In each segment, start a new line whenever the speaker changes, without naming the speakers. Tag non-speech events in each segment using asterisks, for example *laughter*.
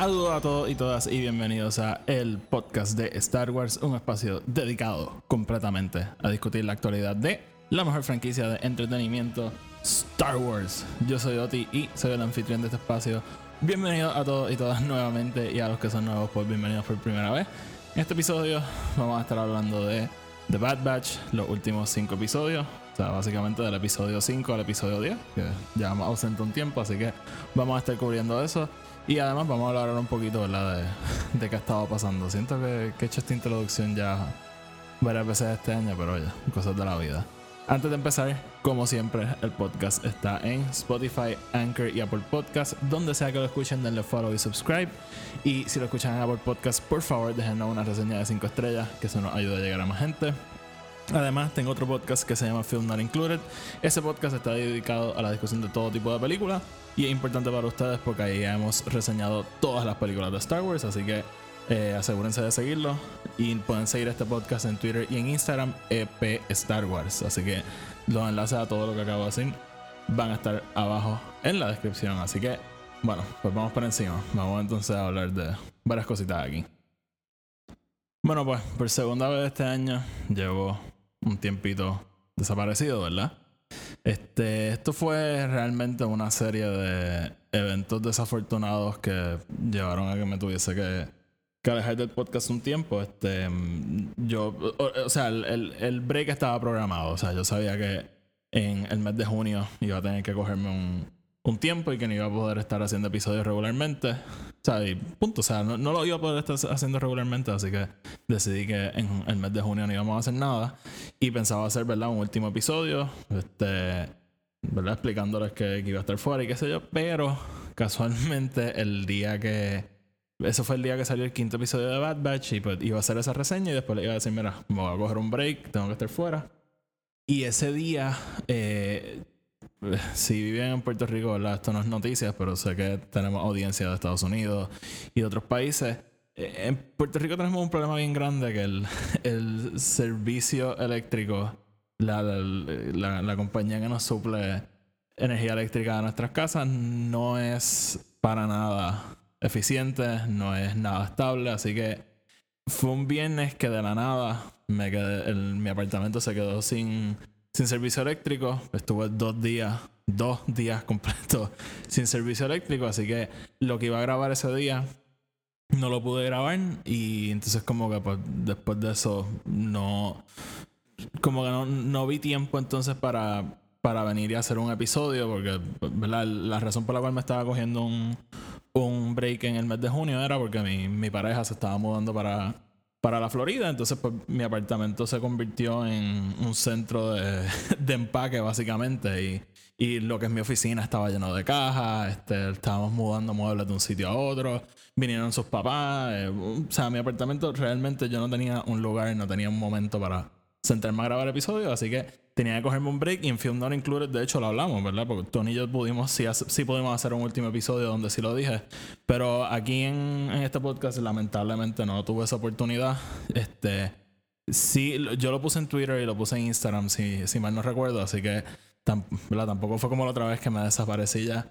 Saludos a todos y todas y bienvenidos a el podcast de Star Wars, un espacio dedicado completamente a discutir la actualidad de la mejor franquicia de entretenimiento, Star Wars. Yo soy Oti y soy el anfitrión de este espacio. Bienvenidos a todos y todas nuevamente y a los que son nuevos, pues bienvenidos por primera vez. En este episodio vamos a estar hablando de The Bad Batch, los últimos cinco episodios. O sea, básicamente del episodio 5 al episodio 10, que llevamos ausente un tiempo, así que vamos a estar cubriendo eso. Y además vamos a hablar ahora un poquito, ¿verdad? De, *laughs* de qué ha estado pasando. Siento que, he hecho esta introducción ya varias veces este año, pero oye, cosas de la vida. Antes de empezar, como siempre, el podcast está en Spotify, Anchor y Apple Podcast. Donde sea que lo escuchen, denle follow y subscribe. Y si lo escuchan en Apple Podcast, por favor, déjenos una reseña de 5 estrellas, que eso nos ayuda a llegar a más gente. Además, tengo otro podcast que se llama Film Not Included. Ese podcast está dedicado a la discusión de todo tipo de películas y es importante para ustedes porque ahí ya hemos reseñado todas las películas de Star Wars, así que eh, asegúrense de seguirlo y pueden seguir este podcast en Twitter y en Instagram EP Star Wars. Así que los enlaces a todo lo que acabo de decir van a estar abajo en la descripción. Así que, bueno, pues vamos por encima. Vamos entonces a hablar de varias cositas aquí. Bueno, pues por segunda vez este año llevo un tiempito desaparecido, ¿verdad? Este, esto fue realmente una serie de eventos desafortunados que llevaron a que me tuviese que, que alejar del podcast un tiempo. Este, yo, o, o sea, el, el, el break estaba programado. O sea, yo sabía que en el mes de junio iba a tener que cogerme un, un tiempo y que no iba a poder estar haciendo episodios regularmente. O sea, y punto. O sea, no, no, lo iba a poder estar haciendo regularmente, así que decidí que en el mes de junio no íbamos a hacer nada. Y pensaba hacer, ¿verdad? Un último episodio, este, ¿verdad? Explicándoles que, que iba a estar fuera y qué sé yo. Pero casualmente el día que... Eso fue el día que salió el quinto episodio de Bad Batch y pues iba a hacer esa reseña y después le iba a decir, mira, me voy a coger un break, tengo que estar fuera. Y ese día eh, *laughs* si viven en Puerto Rico. Esto no es noticias, pero sé que tenemos audiencia de Estados Unidos y de otros países. Eh, En Puerto Rico tenemos un problema bien grande que el, *laughs* servicio eléctrico, la, compañía que nos suple energía eléctrica a nuestras casas, no es para nada eficiente, no es nada estable, así que fue un viernes que de la nada me quedé, mi apartamento se quedó sin sin servicio eléctrico. Estuve dos días, dos días *laughs* completos sin servicio eléctrico. Así que lo que iba a grabar ese día no lo pude grabar. Y entonces como que pues, después de eso no... Como que no, no vi tiempo entonces para, para venir y hacer un episodio. Porque ¿verdad? la razón por la cual me estaba cogiendo un, un break en el mes de junio era porque mi, mi pareja se estaba mudando para para la Florida. Entonces, pues mi apartamento se convirtió en un centro *laughs* de, empaque, básicamente. Y, y, lo que es mi oficina estaba lleno de cajas. Este, estábamos mudando muebles de un sitio a otro. Vinieron sus papás. Eh, o sea, mi apartamento realmente yo no tenía un lugar, no tenía un momento para sentarme a grabar episodios. Así que tenía que cogerme un break y en Film Not Included, de hecho, lo hablamos, ¿verdad? Porque Tony y yo pudimos, sí, sí pudimos hacer un último episodio donde sí lo dije. Pero aquí en, en, este podcast, lamentablemente, no tuve esa oportunidad. Este. Sí, yo lo puse en Twitter y lo puse en Instagram, si, si mal no recuerdo. Así que ¿verdad? tampoco fue como la otra vez que me desaparecí ya.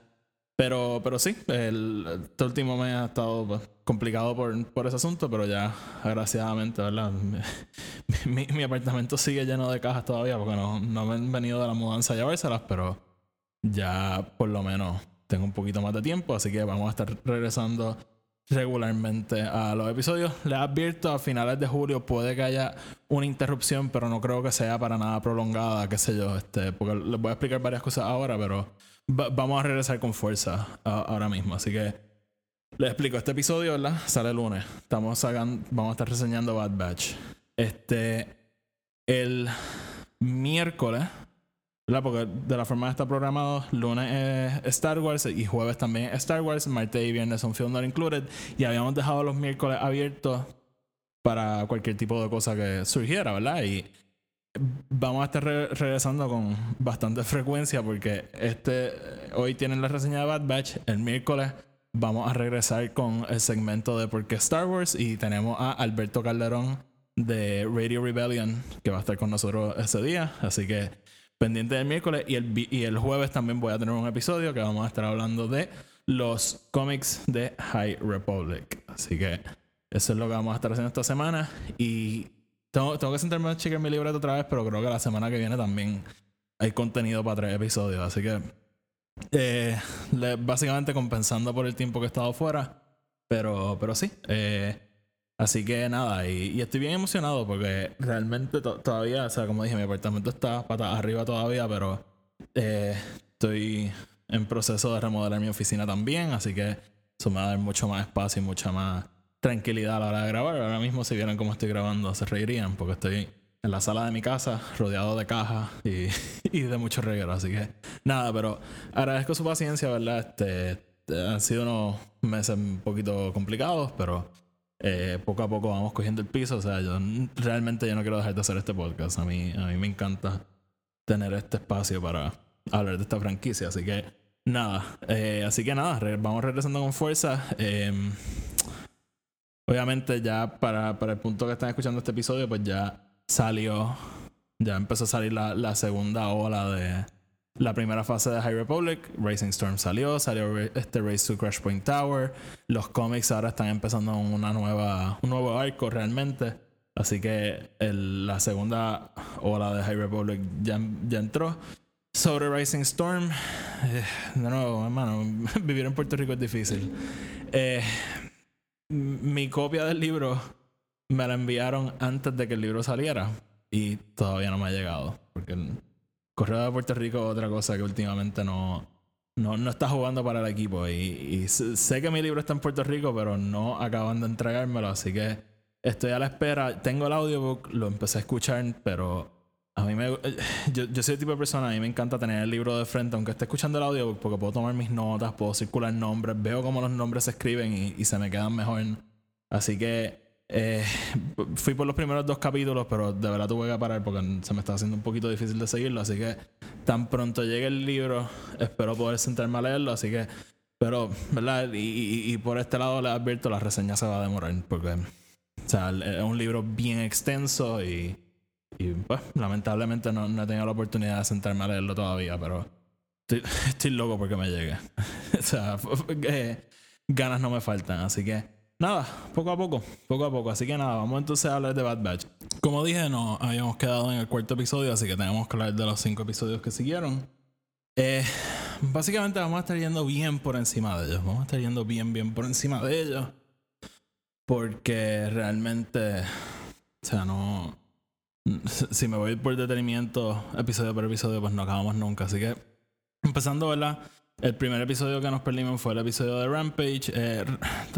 Pero, pero sí, el, este último mes ha estado pues, complicado por, por, ese asunto, pero ya, agraciadamente, ¿verdad? *laughs* Mi, mi, mi, apartamento sigue lleno de cajas todavía porque no, no me han venido de la mudanza a llevárselas, pero ya por lo menos tengo un poquito más de tiempo, así que vamos a estar regresando regularmente a los episodios. Les advierto, a finales de julio puede que haya una interrupción, pero no creo que sea para nada prolongada, qué sé yo, este, porque les voy a explicar varias cosas ahora, pero vamos a regresar con fuerza ahora mismo. Así que les explico. Este episodio, ¿verdad? Sale el lunes. Estamos vamos a estar reseñando Bad Batch. Este. El miércoles. ¿verdad? Porque de la forma que está programado, lunes es Star Wars y jueves también es Star Wars, martes y viernes son Film Included. Y habíamos dejado los miércoles abiertos para cualquier tipo de cosa que surgiera, ¿verdad? Y vamos a estar re- regresando con bastante frecuencia porque este hoy tienen la reseña de Bad Batch, el miércoles vamos a regresar con el segmento de por qué Star Wars y tenemos a Alberto Calderón de Radio Rebellion que va a estar con nosotros ese día, así que pendiente del miércoles y el, y el jueves también voy a tener un episodio que vamos a estar hablando de los cómics de High Republic, así que eso es lo que vamos a estar haciendo esta semana y tengo, tengo que sentarme a chequear mi libreto otra vez, pero creo que la semana que viene también hay contenido para tres episodios. Así que eh, básicamente compensando por el tiempo que he estado fuera. Pero, pero sí. eh, así que nada, y, estoy bien emocionado porque realmente to- todavía, o sea, como dije, mi apartamento está arriba todavía, pero eh, estoy en proceso de remodelar mi oficina también. Así que eso me va a dar mucho más espacio y mucha más tranquilidad a la hora de grabar. Ahora mismo, si vieran cómo estoy grabando, se reirían porque estoy en la sala de mi casa, rodeado de cajas y, *laughs* y de mucho reguero. Así que nada, pero agradezco su paciencia, ¿verdad? Este, han sido unos meses un poquito complicados, pero eh, poco a poco vamos cogiendo el piso. O sea, yo realmente yo no quiero dejar de hacer este podcast. A mí, a mí me encanta tener este espacio para hablar de esta franquicia. Así que nada, eh, así que nada, vamos regresando con fuerza. Em, Obviamente ya para, para el punto que están escuchando este episodio, pues ya salió, ya empezó a salir la, la segunda ola de la primera fase de High Republic. Racing Storm salió, salió este Race to Crash Point Tower. Los cómics ahora están empezando una nueva, un nuevo arco realmente. Así que la segunda ola de High Republic ya, ya entró. Sobre Rising Storm, eh, de hermano, *laughs* vivir en Puerto Rico es difícil. Eh, mi copia del libro me la enviaron antes de que el libro saliera y todavía no me ha llegado. Porque el correo de Puerto Rico es otra cosa que últimamente no, no, no está jugando para el equipo. Y, y sé que mi libro está en Puerto Rico, pero no acaban de entregármelo. Así que estoy a la espera. Tengo el audiobook, lo empecé a escuchar, pero a mí me. *sighs* Yo, yo soy el tipo de persona, a mí me encanta tener el libro de frente, aunque esté escuchando el audiobook, porque puedo tomar mis notas, puedo circular nombres, veo cómo los nombres se escriben y, y se me quedan mejor. Así que eh, *laughs* fui por los primeros dos capítulos, pero de verdad tuve que parar porque se me está haciendo un poquito difícil de seguirlo. Así que tan pronto llegue el libro, espero poder sentarme a leerlo. Así que, pero, ¿verdad? Y, y- y por este lado les advierto, la reseña se va a demorar porque, o sea, es un libro bien extenso y, y pues, lamentablemente no, no he tenido la oportunidad de sentarme a leerlo todavía, pero estoy, *laughs* estoy loco porque me llegue. *laughs* o sea, ganas no me faltan, así que nada, poco a poco, poco a poco. Así que nada, vamos entonces a hablar de Bad Batch. Como dije, nos habíamos quedado en el cuarto episodio, así que tenemos que hablar de los cinco episodios que siguieron. Eh, básicamente vamos a estar yendo bien por encima de ellos. Vamos a estar yendo bien, bien por encima de ellos. Porque realmente, o sea, no... Si me voy por detenimiento, episodio por episodio, pues no acabamos nunca. Así que, empezando, ¿verdad? El primer episodio que nos perdimos fue el episodio de Rampage. Eh,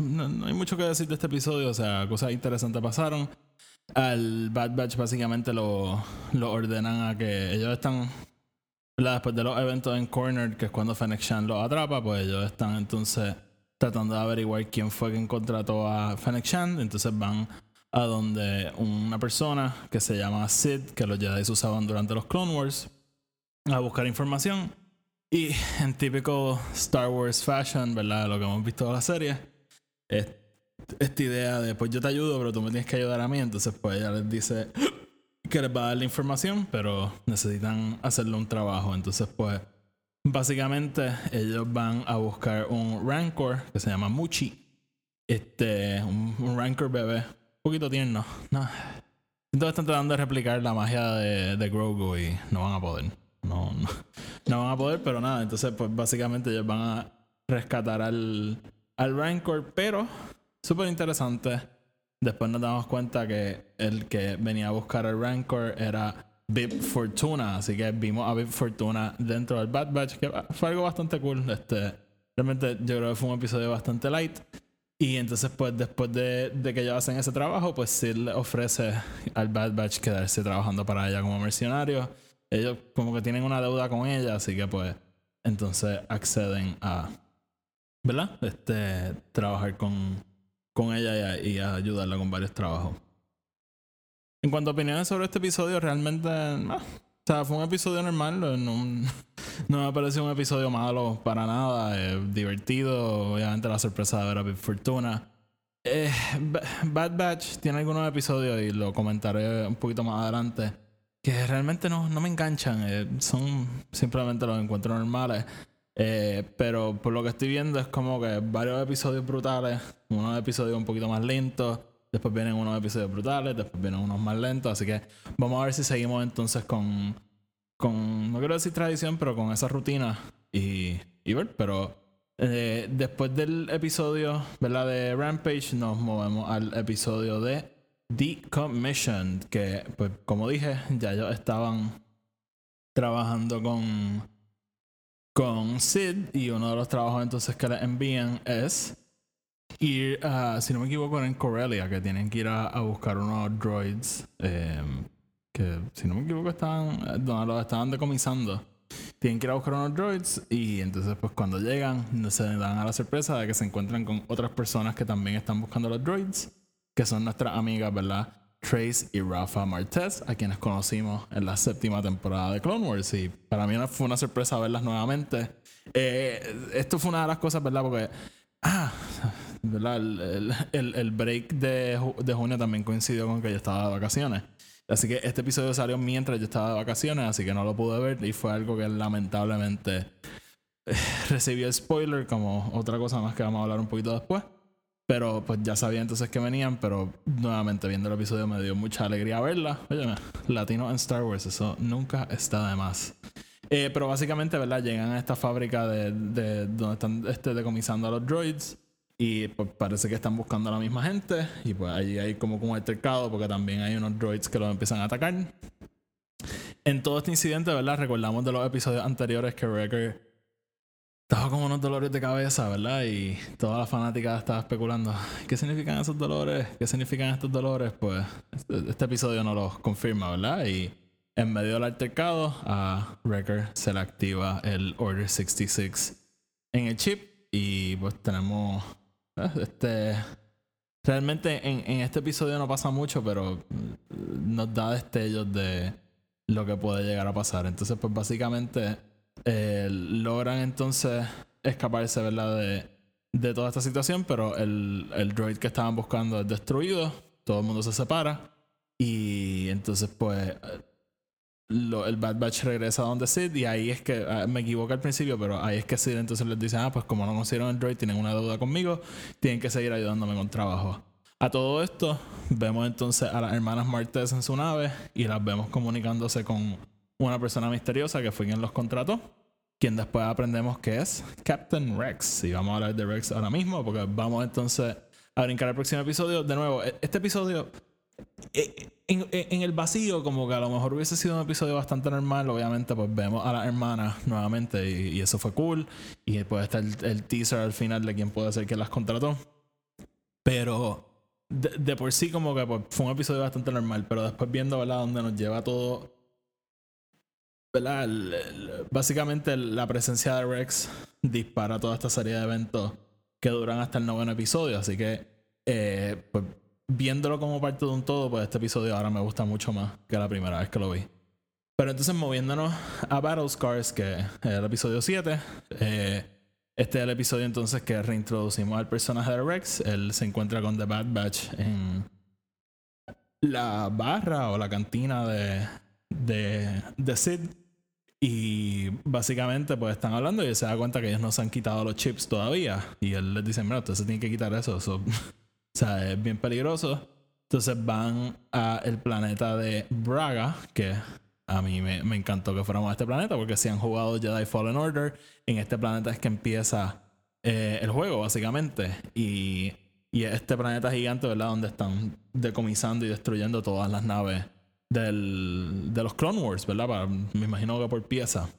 no, hay mucho que decir de este episodio, o sea, cosas interesantes pasaron. Al Bad Batch básicamente lo, lo ordenan a que ellos están, ¿verdad? después de los eventos en Corner, que es cuando Fennec Shan los atrapa, pues ellos están entonces tratando de averiguar quién fue quien contrató a Fennec Shan. Entonces van a donde una persona que se llama Sid, que los Jedi usaban durante los Clone Wars, a buscar información. Y en típico Star Wars fashion, ¿verdad? Lo que hemos visto en la serie, es esta idea de, pues yo te ayudo, pero tú me tienes que ayudar a mí. Entonces, pues ella les dice *gasps* que les va a dar la información, pero necesitan hacerle un trabajo. Entonces, pues, básicamente ellos van a buscar un Rancor que se llama Muchi. Este, un, un Rancor bebé, poquito tierno. No. Entonces están tratando de replicar la magia de, de Grogu y no van a poder. No, no, no van a poder, pero nada. Entonces, pues básicamente ellos van a rescatar al, al Rancor, pero súper interesante. Después nos damos cuenta que el que venía a buscar al Rancor era Bib Fortuna. Así que vimos a Bib Fortuna dentro del Bad Batch, que fue algo bastante cool. Este, realmente yo creo que fue un episodio bastante light. Y entonces, pues, después de, de que ellos hacen ese trabajo, pues Sid le ofrece al Bad Batch quedarse trabajando para ella como mercenario. ellos como que tienen una deuda con ella, así que pues entonces acceden a, ¿verdad? Este, trabajar con, con ella y, a, ayudarla con varios trabajos. En cuanto a opiniones sobre este episodio, realmente, o sea, fue un episodio normal, no, no me pareció un episodio malo para nada, divertido, obviamente la sorpresa de ver a Big Fortuna. Eh, Bad Batch tiene algunos episodios y lo comentaré un poquito más adelante que realmente no, no me enganchan. Eh, son simplemente los encuentros normales. Eh, pero por lo que estoy viendo es como que varios episodios brutales, unos episodios un poquito más lentos, después vienen unos episodios brutales, después vienen unos más lentos. Así que vamos a ver si seguimos entonces con, con no quiero decir tradición, pero con esa rutina y, y ver. Pero eh, después del episodio ¿verdad? de Rampage, nos movemos al episodio de Decommissioned, que pues como dije, ya ellos estaban trabajando con con Sid y uno de los trabajos entonces que les envían es ir a, si no me equivoco, en Corellia, que tienen que ir a, buscar unos droids em, que si no me equivoco estaban donde los estaban decomisando. Tienen que ir a buscar unos droids y entonces pues cuando llegan se dan a la sorpresa de que se encuentran con otras personas que también están buscando los droids que son nuestras amigas, ¿verdad? Trace y Rafa Martez, a quienes conocimos en la séptima temporada de Clone Wars. Y para mí fue una sorpresa verlas nuevamente. Eh, esto fue una de las cosas, ¿verdad? Porque, ah, ¿verdad? *laughs* El, el, break de, de, junio también coincidió con que yo estaba de vacaciones. Así que este episodio salió mientras yo estaba de vacaciones, así que no lo pude ver. Y fue algo que lamentablemente eh, *laughs* recibió spoiler, como otra cosa más que vamos a hablar un poquito después. Pero pues ya sabía entonces que venían, pero nuevamente viendo el episodio me dio mucha alegría verla. Oye, latino en Star Wars, eso nunca está de más. Eh, pero básicamente, ¿verdad? Llegan a esta fábrica de, de donde están este, decomisando a los droids. Y pues parece que están buscando a la misma gente. Y pues allí hay como un altercado porque también hay unos droids que los empiezan a atacar. En todo este incidente, ¿verdad? Recordamos de los episodios anteriores que Wrecker estaba con unos dolores de cabeza, ¿verdad? Y toda la fanática estaba especulando, ¿qué significan esos dolores? ¿Qué significan estos dolores? Pues este, este episodio no los confirma, ¿verdad? Y en medio del altercado, a Wrecker se le activa el Order 66 en el chip y pues tenemos. Este... Realmente en, en este episodio no pasa mucho, pero nos da destellos de lo que puede llegar a pasar. Entonces, pues básicamente eh, logran entonces escaparse, ¿verdad? De, de toda esta situación, pero el, el droid que estaban buscando es destruido, todo el mundo se separa y entonces pues el Bad Batch regresa a donde Sid y ahí es que, ah, me equivoco al principio, pero ahí es que Sid entonces les dice, ah, pues como no consiguieron el droid, tienen una deuda conmigo, tienen que seguir ayudándome con trabajo. A todo esto, vemos entonces a las hermanas Martes en su nave y las vemos comunicándose con una persona misteriosa que fue quien los contrató, quien después aprendemos que es Captain Rex. Y vamos a hablar de Rex ahora mismo, porque vamos entonces a brincar al próximo episodio. De nuevo, e-, este episodio, e-, en, el vacío, como que a lo mejor hubiese sido un episodio bastante normal, obviamente, pues vemos a la hermana nuevamente y, eso fue cool. Y después está el, teaser al final de quién puede ser que las contrató. Pero de, por sí, como que pues, fue un episodio bastante normal, pero después viendo, ¿verdad?, dónde nos lleva todo básicamente la presencia de Rex dispara toda esta serie de eventos que duran hasta el noveno episodio. Así que, eh, pues, viéndolo como parte de un todo, pues este episodio ahora me gusta mucho más que la primera vez que lo vi. Pero entonces, moviéndonos a Battle Scars, que es el episodio 7, eh, este es el episodio entonces que reintroducimos al personaje de Rex. Él se encuentra con The Bad Batch en la barra o la cantina de, de, de Sid. Y básicamente pues están hablando y se da cuenta que ellos no se han quitado los chips todavía. Y él les dice, mira, usted se tiene que quitar eso. O sea, es bien peligroso. Entonces van a el planeta de Braga, que a mí me, me, encantó que fuéramos a este planeta, porque si han jugado Jedi Fallen Order, en este planeta es que empieza eh, el juego, básicamente. Y, y este planeta gigante, ¿verdad? Donde están decomisando y destruyendo todas las naves del, de los Clone Wars, ¿verdad? me imagino que por pieza.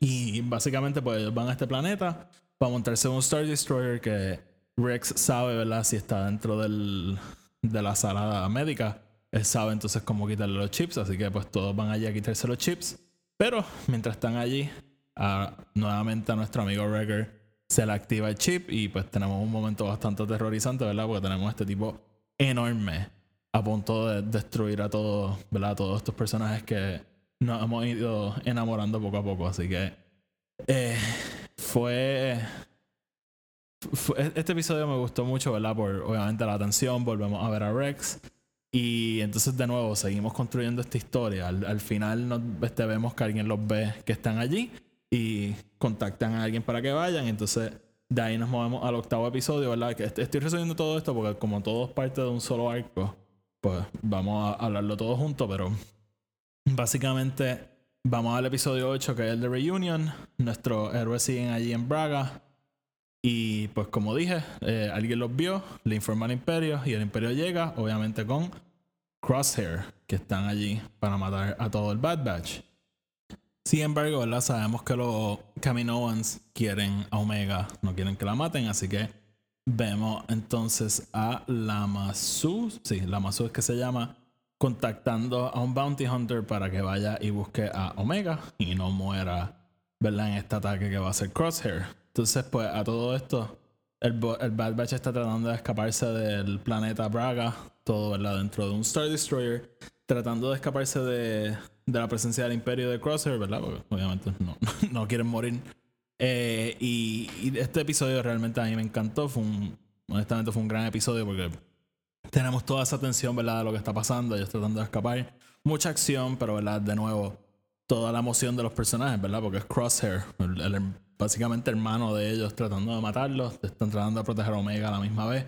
Y básicamente pues van a este planeta para montarse un Star Destroyer que Rex sabe, ¿verdad? Si está dentro del, de la sala médica. él sabe entonces cómo quitarle los chips, así que pues todos van allí a quitarse los chips. Pero mientras están allí, nuevamente a nuestro amigo Wrecker se le activa el chip y pues tenemos un momento bastante aterrorizante, ¿verdad? Porque tenemos este tipo enorme a punto de destruir a todos, ¿verdad? A todos estos personajes que nos hemos ido enamorando poco a poco. Así que eh, fue, Este episodio me gustó mucho, ¿verdad? Por obviamente la atención, volvemos a ver a Rex. Y entonces de nuevo seguimos construyendo esta historia. Al, final nos, este, vemos que alguien los ve que están allí y contactan a alguien para que vayan. Entonces de ahí nos movemos al octavo episodio, ¿verdad? Estoy resumiendo todo esto porque como todo es parte de un solo arco, pues vamos a hablarlo todo junto, pero básicamente vamos al episodio 8 que es el de Reunion. Nuestros héroes siguen allí en Braga. Y pues como dije, eh, alguien los vio, le informa al imperio y el imperio llega, obviamente con Crosshair, que están allí para matar a todo el Bad Batch. Sin embargo, ¿verdad? sabemos que los Kaminoans quieren a Omega, no quieren que la maten, así que vemos entonces a Lamasu, sí, Lamasu es que se llama, contactando a un bounty hunter para que vaya y busque a Omega y no muera. En este ataque que va a ser Crosshair. Entonces, pues a todo esto, el, el Bad Batch está tratando de escaparse del planeta Braga, todo, ¿verdad? Dentro de un Star Destroyer, tratando de escaparse de, de la presencia del imperio de Crosshair, ¿verdad? Porque obviamente no, *laughs* no quieren morir. Eh, y, este episodio realmente a mí me encantó. Fue un, honestamente fue un gran episodio porque tenemos toda esa tensión, ¿verdad? De lo que está pasando, ellos tratando de escapar. Mucha acción, pero, ¿verdad? De nuevo, toda la emoción de los personajes, ¿verdad? Porque es Crosshair, el, básicamente hermano de ellos tratando de matarlos, están tratando de proteger a Omega a la misma vez.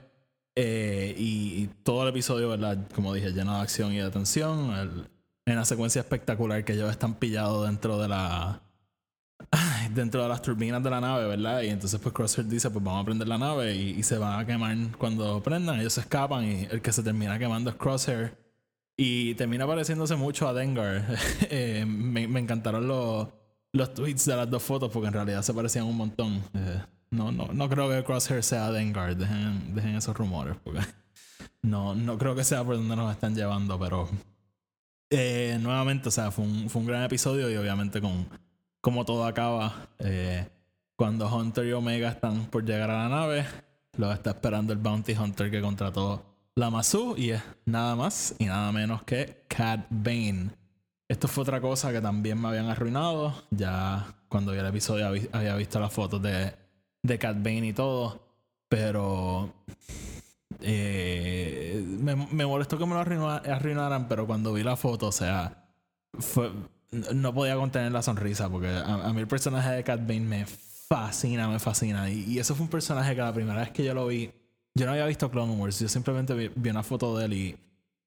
Eh, y, todo el episodio, ¿verdad? Como dije, lleno de acción y de tensión. El, en una secuencia espectacular que ellos están pillados dentro de la dentro de las turbinas de la nave, ¿verdad? Y entonces pues Crosshair dice, pues vamos a prender la nave y, se van a quemar cuando prendan, ellos se escapan y el que se termina quemando es Crosshair y termina pareciéndose mucho a Dengar. *laughs* Eh, me, encantaron los, los tweets de las dos fotos porque en realidad se parecían un montón. Eh, no, no, no creo que Crosshair sea Dengar, dejen, dejen esos rumores porque *laughs* no, no creo que sea por donde nos están llevando, pero eh, nuevamente, o sea, fue un, fue un, gran episodio y obviamente con como todo acaba, cuando Hunter y Omega están por llegar a la nave, lo está esperando el Bounty Hunter que contrató la Masu y es nada más y nada menos que Cat Bane. Esto fue otra cosa que también me habían arruinado. Ya cuando vi el episodio había visto las fotos de, de Cat Bane y todo. Pero eh, me, me, molestó que me lo arruinaran, pero cuando vi la foto, o sea, fue, no podía contener la sonrisa porque a, mí el personaje de Cat Bane me fascina, me fascina. Y, eso fue un personaje que la primera vez que yo lo vi, yo no había visto Clone Wars, yo simplemente vi, una foto de él y,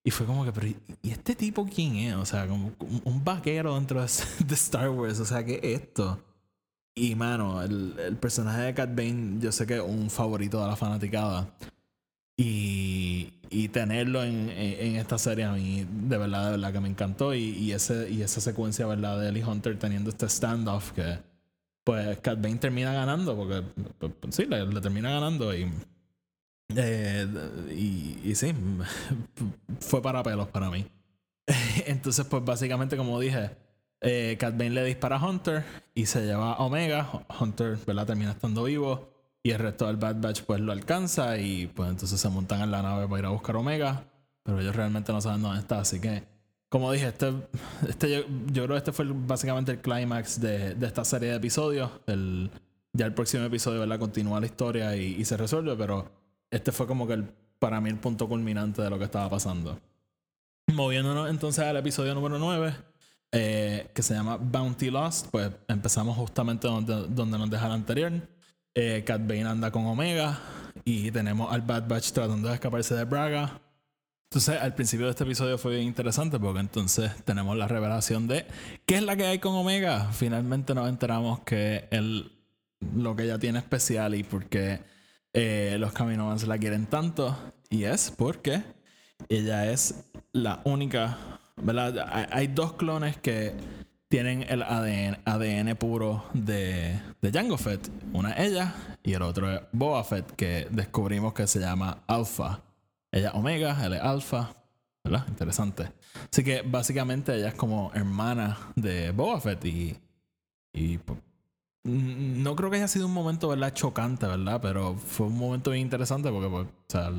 y fue como que, pero ¿y este tipo quién es? O sea, como un, vaquero dentro *laughs* de, Star Wars, o sea, ¿qué es esto? Y mano, el, el personaje de Cat Bane, yo sé que es un favorito de la fanaticada. Y, y tenerlo en, en, esta serie a mí de verdad, de verdad que me encantó. Y, y, ese, y esa secuencia, ¿verdad? De Ellie Hunter teniendo este standoff que pues Cat Bane termina ganando porque pues, pues, sí, le, termina ganando y, eh, y, y sí, *laughs* fue para pelos para mí. *laughs* Entonces pues básicamente como dije, eh, Cat Bane le dispara a Hunter y se lleva a Omega. Hunter, ¿verdad? Termina estando vivo. Y el resto del Bad Batch pues lo alcanza y pues entonces se montan en la nave para ir a buscar Omega. Pero ellos realmente no saben dónde está. Así que, como dije, este, este yo, creo que este fue básicamente el clímax de, de, esta serie de episodios. El, ya el próximo episodio ¿verdad? continúa la historia y, se resuelve, pero este fue como que el, para mí el punto culminante de lo que estaba pasando. Moviéndonos entonces al episodio número 9, eh, que se llama Bounty Lost, pues empezamos justamente donde, donde nos deja el anterior. Eh, anda con Omega. Y tenemos al Bad Batch tratando de escaparse de Braga. Entonces, al principio de este episodio fue bien interesante porque entonces tenemos la revelación de qué es la que hay con Omega. Finalmente nos enteramos que él, lo que ella tiene especial y por qué eh, los Caminovans la quieren tanto. Y es porque ella es la única, ¿verdad? hay dos clones que tienen el ADN, ADN puro de, de Jango Fett. Una es ella y el otro es Boba Fett, que descubrimos que se llama Alpha. Ella es Omega, él es Alpha. ¿verdad? Interesante. Así que básicamente ella es como hermana de Boba Fett y, y pues, no creo que haya sido un momento, ¿verdad? Chocante, ¿verdad? Pero fue un momento bien interesante porque, pues, o sea,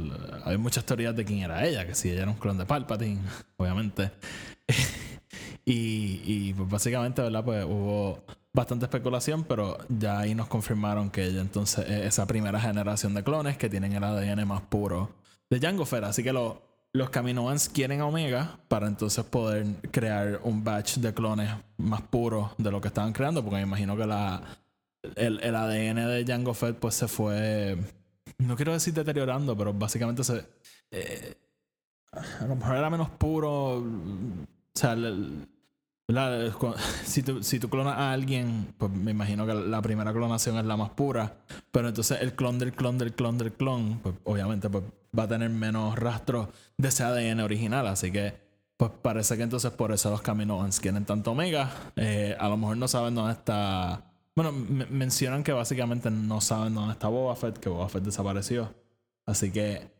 hay muchas teorías de quién era ella, que si ella era un clon de Palpatine, *laughs* obviamente. *laughs* y, y pues básicamente, ¿verdad? Pues hubo bastante especulación, pero ya ahí nos confirmaron que ella entonces es esa primera generación de clones que tienen el ADN más puro de Jango Fett. Así que lo- los Kaminoans quieren a Omega para entonces poder crear un batch de clones más puros de lo que estaban creando, porque me imagino que la, el, el ADN de Jango Fett pues se fue, no quiero decir deteriorando, pero básicamente se... eh, a lo mejor era menos puro. O sea, el- *laughs* si, tú, si tú clonas a alguien, pues me imagino que la primera clonación es la más pura. Pero entonces el clon del clon del clon del clon, pues obviamente pues, va a tener menos rastros de ese ADN original. Así que, pues parece que entonces por eso los Kaminoans quieren tanto Omega. Eh, a lo mejor no saben dónde está. Bueno, me- mencionan que básicamente no saben dónde está Boba Fett, que Boba Fett desapareció. Así que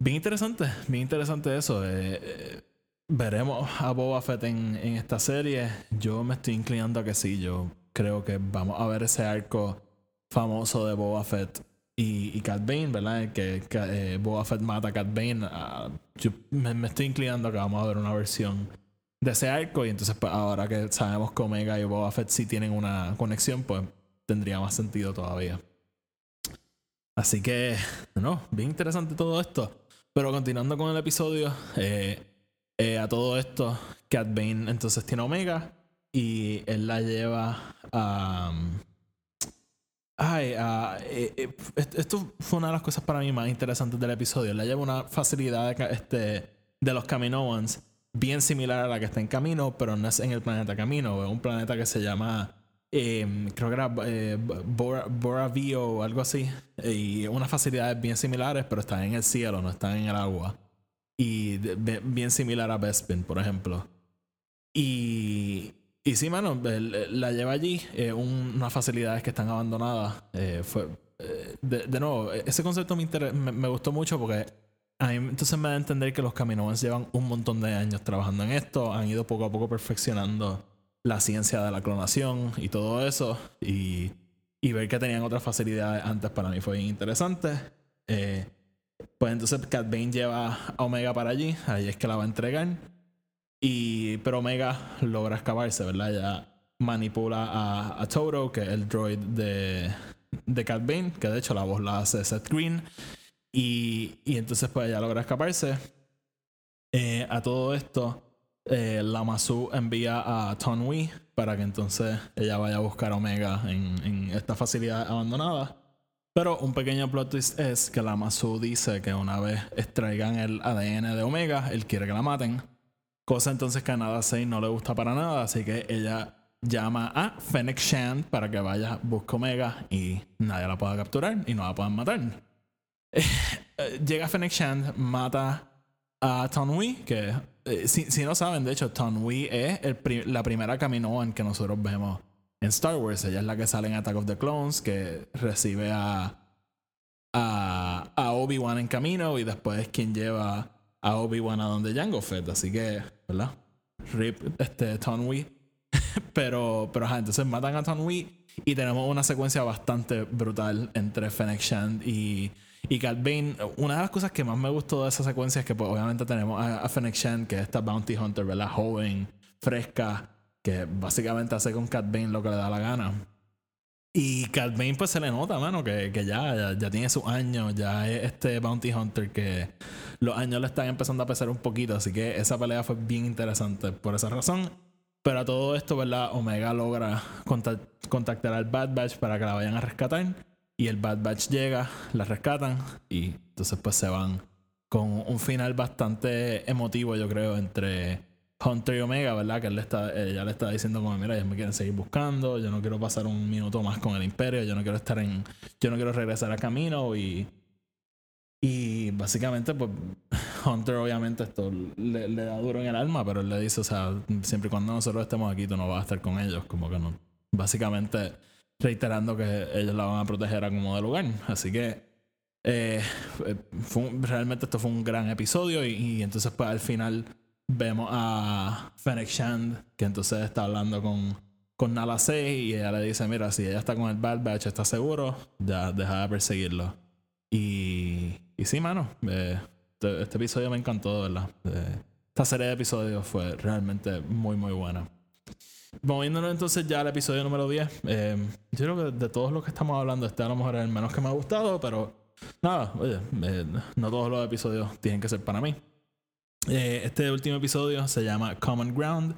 Bien interesante, bien interesante eso. Eh, eh, veremos a Boba Fett en, esta serie. Yo me estoy inclinando a que sí. Yo creo que vamos a ver ese arco famoso de Boba Fett y, y Cat Bane, ¿verdad? Que, que, eh, Boba Fett mata a Cat Bane. Ah, yo me, me estoy inclinando a que vamos a ver una versión de ese arco. Y entonces, pues, ahora que sabemos que Omega y Boba Fett sí tienen una conexión, pues tendría más sentido todavía. Así que, no, bien interesante todo esto. Pero continuando con el episodio, eh, eh, a todo esto, Cat Bane entonces tiene Omega y él la lleva a. Ay, a- eh, eh, est- esto fue una de las cosas para mí más interesantes del episodio. Él la lleva una facilidad de, este, de los Kaminoans bien similar a la que está en Camino, pero no es en el planeta Camino, es un planeta que se llama eh, creo que era eh, Bora- Boravio o algo así. Y unas facilidades bien similares, pero están en el cielo, no están en el agua. Y de- bien similar a Bespin, por ejemplo. Y, y sí, mano, él- la lleva allí. eh, un- unas facilidades que están abandonadas. eh, fue, eh, de, de nuevo, ese concepto me, me, me gustó mucho porque a mí entonces me da a entender que los Kaminoans llevan un montón de años trabajando en esto. Han ido poco a poco perfeccionando la ciencia de la clonación y todo eso. Y, y ver que tenían otras facilidades antes para mí fue bien interesante. Eh, pues entonces Cat lleva a Omega para allí, ahí es que la va a entregar. Y, pero Omega logra escaparse, ¿verdad? Ella manipula a, a Toto, que es el droid de, de que de hecho la voz la hace Seth Green. Y, y entonces pues ella logra escaparse. Eh, a todo esto, eh, Lamazu envía a Tonwi para que entonces ella vaya a buscar a Omega en, en esta facilidad abandonada. Pero un pequeño plot twist es que Lamazu dice que una vez extraigan el ADN de Omega, él quiere que la maten. Cosa entonces que a Nada 6 no le gusta para nada, así que ella llama a Fennec Shand para que vaya, busque Omega y nadie la pueda capturar y no la puedan matar. Eh, Llega Fennec Shand, mata a Tonwi, que eh, si, si no saben, de hecho, Tonwi es el la primera Kaminoan que nosotros vemos en Star Wars. Ella es la que sale en Attack of the Clones, que recibe a, a, Obi-Wan en camino y después es quien lleva a Obi-Wan a donde Jango Fett. Así que, ¿verdad? Rip este, Tonwi. *laughs* pero, pero ajá, entonces matan a Tonwi y tenemos una secuencia bastante brutal entre Fennec Shand y, y Cat Bane. Una de las cosas que más me gustó de esa secuencia es que pues, obviamente tenemos a, a Fennec Shand, que es esta Bounty Hunter, ¿verdad? Joven, fresca, que básicamente hace con Cat Bane lo que le da la gana. Y Cat Bane pues se le nota, mano, que, que ya, ya, ya tiene sus años, ya es este Bounty Hunter que los años le están empezando a pesar un poquito, así que esa pelea fue bien interesante por esa razón. Pero a todo esto, ¿verdad? Omega logra contact- contactar al Bad Batch para que la vayan a rescatar. Y el Bad Batch llega, la rescatan y entonces pues se van con un final bastante emotivo, yo creo, entre Hunter y Omega, ¿verdad? Que él le está, ella le está diciendo como, mira, ellos me quieren seguir buscando, yo no quiero pasar un minuto más con el Imperio, yo no quiero estar en, yo no quiero regresar a camino y y básicamente, pues, *laughs* Hunter obviamente esto le, le da duro en el alma, pero él le dice, o sea, siempre y cuando nosotros estemos aquí, tú no vas a estar con ellos, como que no. Básicamente reiterando que ellos la van a proteger a como de lugar. Así que eh, fue realmente esto fue un gran episodio y, y entonces pues al final vemos a Fennec Shand que entonces está hablando con, con Nala 6 y ella le dice, mira, si ella está con el Bad Batch, ¿está seguro? Ya deja de perseguirlo. Y, y sí, mano, eh, este, este episodio me encantó, ¿verdad? Eh, esta serie de episodios fue realmente muy, muy buena. Moviéndonos entonces ya al episodio número 10. eh, yo creo que de todos los que estamos hablando, este a lo mejor es el menos que me ha gustado, pero nada, oye, eh, no todos los episodios tienen que ser para mí. Eh, este último episodio se llama Common Ground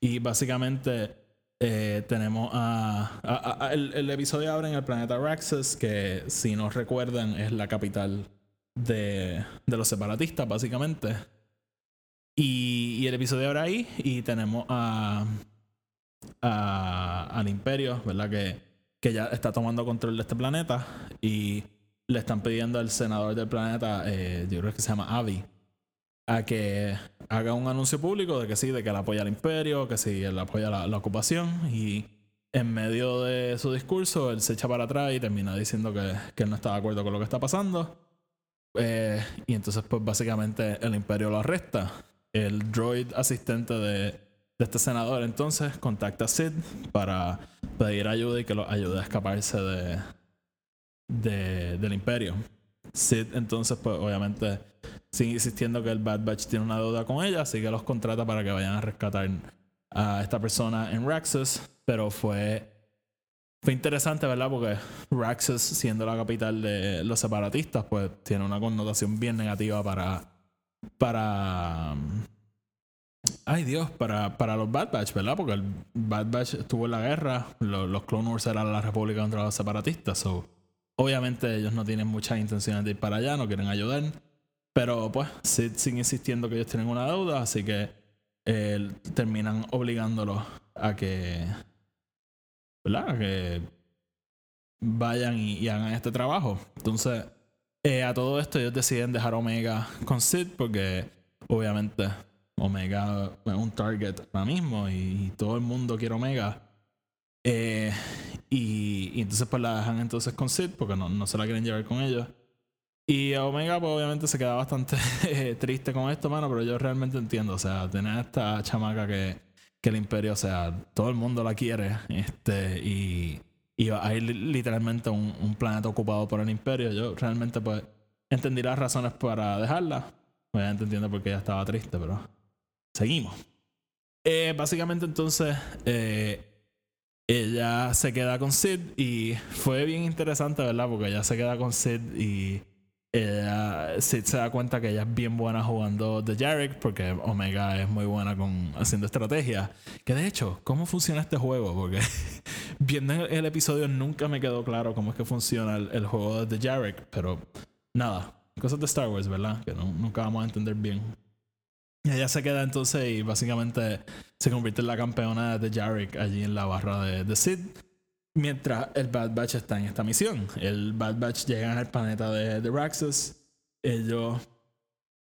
y básicamente eh, tenemos a, el, episodio abre en el planeta Raxus, que si no recuerdan es la capital de, los separatistas, básicamente. Y, el episodio abre ahí y tenemos al imperio, ¿verdad? Que, que ya está tomando control de este planeta y le están pidiendo al senador del planeta, eh, yo creo que se llama Avi, a que haga un anuncio público de que sí, de que él apoya al imperio, que sí, él apoya la, la ocupación y en medio de su discurso él se echa para atrás y termina diciendo que, que él no está de acuerdo con lo que está pasando. Eh, y entonces pues básicamente el imperio lo arresta. El droid asistente de, de este senador entonces contacta a Sid para pedir ayuda y que lo ayude a escaparse de, de- del imperio. Sid entonces pues obviamente sigue insistiendo que el Bad Batch tiene una deuda con ella, así que los contrata para que vayan a rescatar a esta persona en Raxus, pero fue fue interesante, ¿verdad? Porque Raxus, siendo la capital de los separatistas, pues tiene una connotación bien negativa para para Ay Dios, para, para los Bad Batch, ¿verdad? Porque el Bad Batch estuvo en la guerra, lo- los Clone Wars eran la república contra los separatistas, so obviamente ellos no tienen muchas intenciones de ir para allá, no quieren ayudar. Pero pues Sid sigue insistiendo que ellos tienen una deuda, así que eh, terminan obligándolo a que. ¿Verdad? Que vayan y, hagan este trabajo. Entonces, eh, a todo esto ellos deciden dejar Omega con Sid porque obviamente Omega es un target ahora mismo y, y todo el mundo quiere Omega. Eh, y, y entonces pues la dejan entonces con Sid porque no, no se la quieren llevar con ellos. Y Omega, pues obviamente se queda bastante *laughs* eh, triste con esto, mano, pero yo realmente entiendo. O sea, tener esta chamaca que, que el imperio, o sea, todo el mundo la quiere. Este, y, y hay li- literalmente un, un planeta ocupado por el imperio. Yo realmente, pues, entendí las razones para dejarla. Obviamente entiendo por qué ella estaba triste, pero seguimos. Eh, básicamente, entonces, eh, ella se queda con Sid y fue bien interesante, ¿verdad? Porque ella se queda con Sid y Sid se da cuenta que ella es bien buena jugando The Jarek porque Omega es muy buena con haciendo estrategia. Que de hecho, ¿cómo funciona este juego? Porque *laughs* viendo el, episodio nunca me quedó claro cómo es que funciona el, juego de The Jarek, pero nada, cosas de Star Wars, ¿verdad? Que nunca vamos a entender bien. Y ella se queda entonces y básicamente se convierte en la campeona de Jarek allí en la barra de Sid. Mientras el Bad Batch está en esta misión. El Bad Batch llega al planeta de, de Raxus. Ellos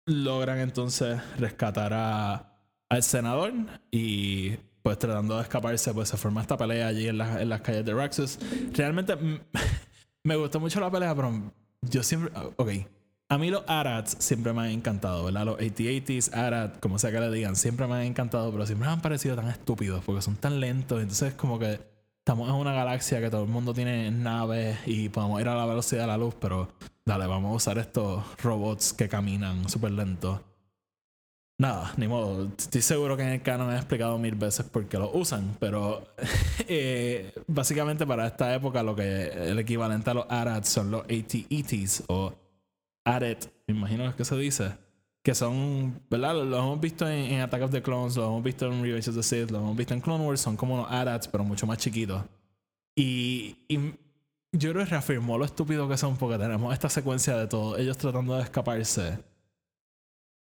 logran entonces rescatar a, al senador y pues tratando de escaparse pues se forma esta pelea allí en, las- en las calles de Raxus. Realmente *laughs* me gustó mucho la pelea, pero yo siempre... Ok. A mí los ARATs siempre me han encantado, ¿verdad? Los AT-ATs, ARAT, como sea que le digan, siempre me han encantado, pero siempre me han parecido tan estúpidos porque son tan lentos. Entonces, como que estamos en una galaxia que todo el mundo tiene naves y podemos ir a la velocidad de la luz, pero dale, vamos a usar estos robots que caminan súper lentos. Nada, ni modo. Estoy seguro que en el canon he explicado mil veces por qué lo usan, pero *laughs* eh, básicamente para esta época lo que el equivalente a los ARATs son los AT-ETs o ARET, me imagino que se dice, que son, ¿verdad? Lo, lo hemos visto en, en Attack of the Clones, lo hemos visto en Revenge of the Sith, lo hemos visto en Clone Wars, son como unos ARATs, pero mucho más chiquitos. Y, yo creo que reafirmó lo estúpido que son porque tenemos esta secuencia de todos ellos tratando de escaparse.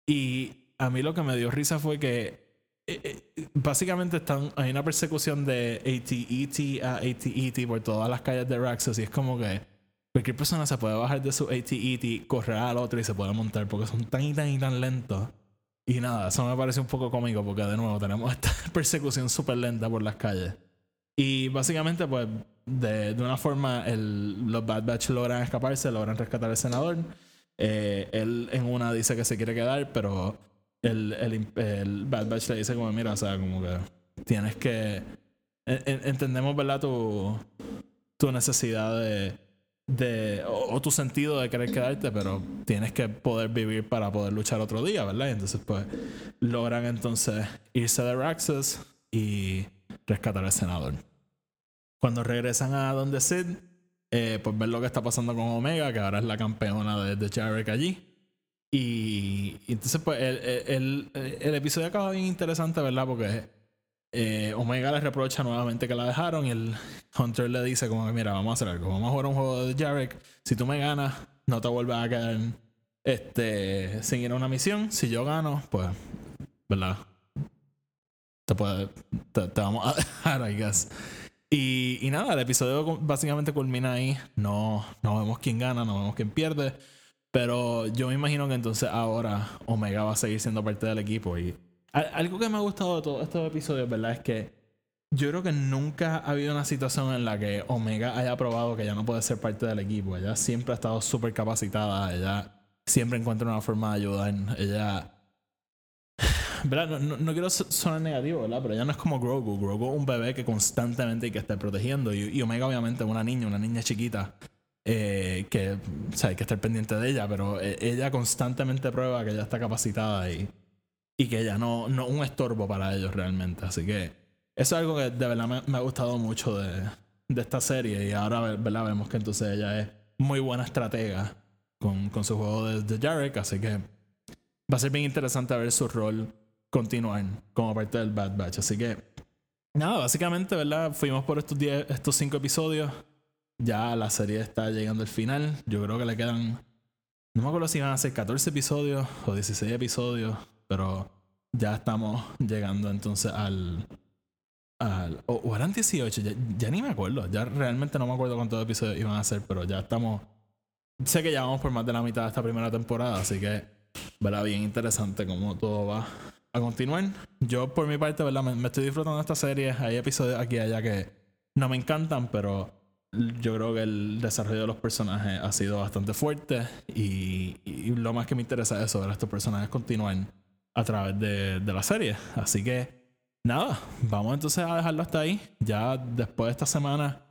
Y a mí lo que me dio risa fue que eh, eh, básicamente están, hay una persecución de AT-ET a AT-ET por todas las calles de Raxus y es como que cualquier persona se puede bajar de su AT-ET, correr al otro y se puede montar porque son tan y tan y tan lentos. Y nada, eso me parece un poco cómico porque de nuevo tenemos *laughs* esta persecución súper lenta por las calles. Y básicamente, pues, de, de una forma el, los Bad Batch logran escaparse, logran rescatar al senador. Eh, él en una dice que se quiere quedar, pero el, el, Bad Batch le dice como, mira, o sea, como que tienes que... en- en- entendemos, ¿verdad? Tu, tu necesidad de... de o, tu sentido de querer quedarte, pero tienes que poder vivir para poder luchar otro día, ¿verdad? Y entonces, pues, logran entonces irse de Raxus y rescatar al senador. Cuando regresan a donde Sid, eh, pues ver lo que está pasando con Omega, que ahora es la campeona de, de Jarek allí. Y, y entonces, pues, el, el- el- el episodio acaba bien interesante, ¿verdad? Porque eh, Omega le reprocha nuevamente que la dejaron y el Hunter le dice como que, mira, vamos a hacer algo. Vamos a jugar un juego de Jarek. Si tú me ganas, no te vuelvas a quedar este, sin ir a una misión. Si yo gano, pues, ¿verdad? Te, puede, te, te vamos a *laughs* dejar, I guess. Y, y nada, el episodio básicamente culmina ahí. No, no vemos quién gana, no vemos quién pierde. Pero yo me imagino que entonces ahora Omega va a seguir siendo parte del equipo. Y algo que me ha gustado de todos estos episodios, ¿verdad? Es que yo creo que nunca ha habido una situación en la que Omega haya probado que ella no puede ser parte del equipo. Ella siempre ha estado súper capacitada. Ella siempre encuentra una forma de ayudar. Ella. ¿Verdad? No, no- no quiero so- sonar negativo, ¿verdad? Pero ella no es como Grogu. Grogu es un bebé que constantemente hay que estar protegiendo. Y, y Omega, obviamente, es una niña, una niña chiquita. eh, que o sea, hay que estar pendiente de ella, pero eh, ella constantemente prueba que ella está capacitada y, y que ella no, no un estorbo para ellos realmente. Así que eso es algo que de verdad me, me ha gustado mucho de, de esta serie. Y ahora ¿verdad? vemos que entonces ella es muy buena estratega con, con su juego de, de Jarek. Así que va a ser bien interesante ver su rol continuar como parte del Bad Batch. Así que, nada, básicamente, ¿verdad? Fuimos por estos, 10 estos cinco episodios. Ya la serie está llegando al final. Yo creo que le quedan. No me acuerdo si van a ser 14 episodios o 16 episodios, pero ya estamos llegando entonces al. al o, eran 18, ya, ni me acuerdo. Ya realmente no me acuerdo cuántos episodios iban a ser, pero ya estamos. Sé que ya vamos por más de la mitad de esta primera temporada, así que verá bien interesante cómo todo va a continuar. Yo, por mi parte, ¿verdad? Me, estoy disfrutando de esta serie. Hay episodios aquí y allá que no me encantan, pero yo creo que el desarrollo de los personajes ha sido bastante fuerte. Y, y lo más que me interesa es eso, ver a estos personajes continuar a través de, de la serie. Así que, nada, vamos entonces a dejarlo hasta ahí. Ya después de esta semana.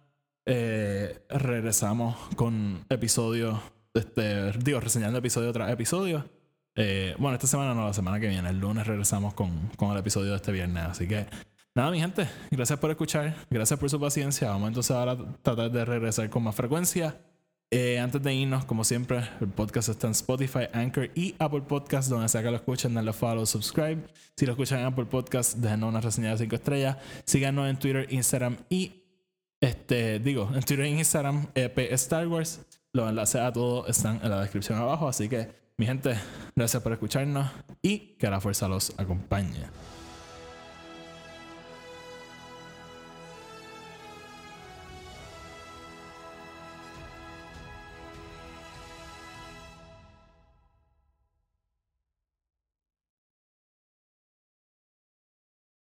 eh, regresamos con episodios, este, digo, reseñando episodio tras episodio. Eh, bueno, esta semana no, la semana que viene. El lunes regresamos con, con el episodio de este viernes. Así que, nada, mi gente, gracias por escuchar. Gracias por su paciencia. Vamos entonces a tratar de regresar con más frecuencia. Eh, antes de irnos, como siempre, el podcast está en Spotify, Anchor y Apple Podcast, donde sea que lo escuchen, denle follow, subscribe. Si lo escuchan en Apple Podcast, déjenos una reseña de 5 estrellas. Síganos en Twitter, Instagram y este, digo, en Twitter e Instagram, EP Star Wars. Los enlaces a todo están en la descripción abajo. Así que, mi gente, gracias por escucharnos y que la fuerza los acompañe.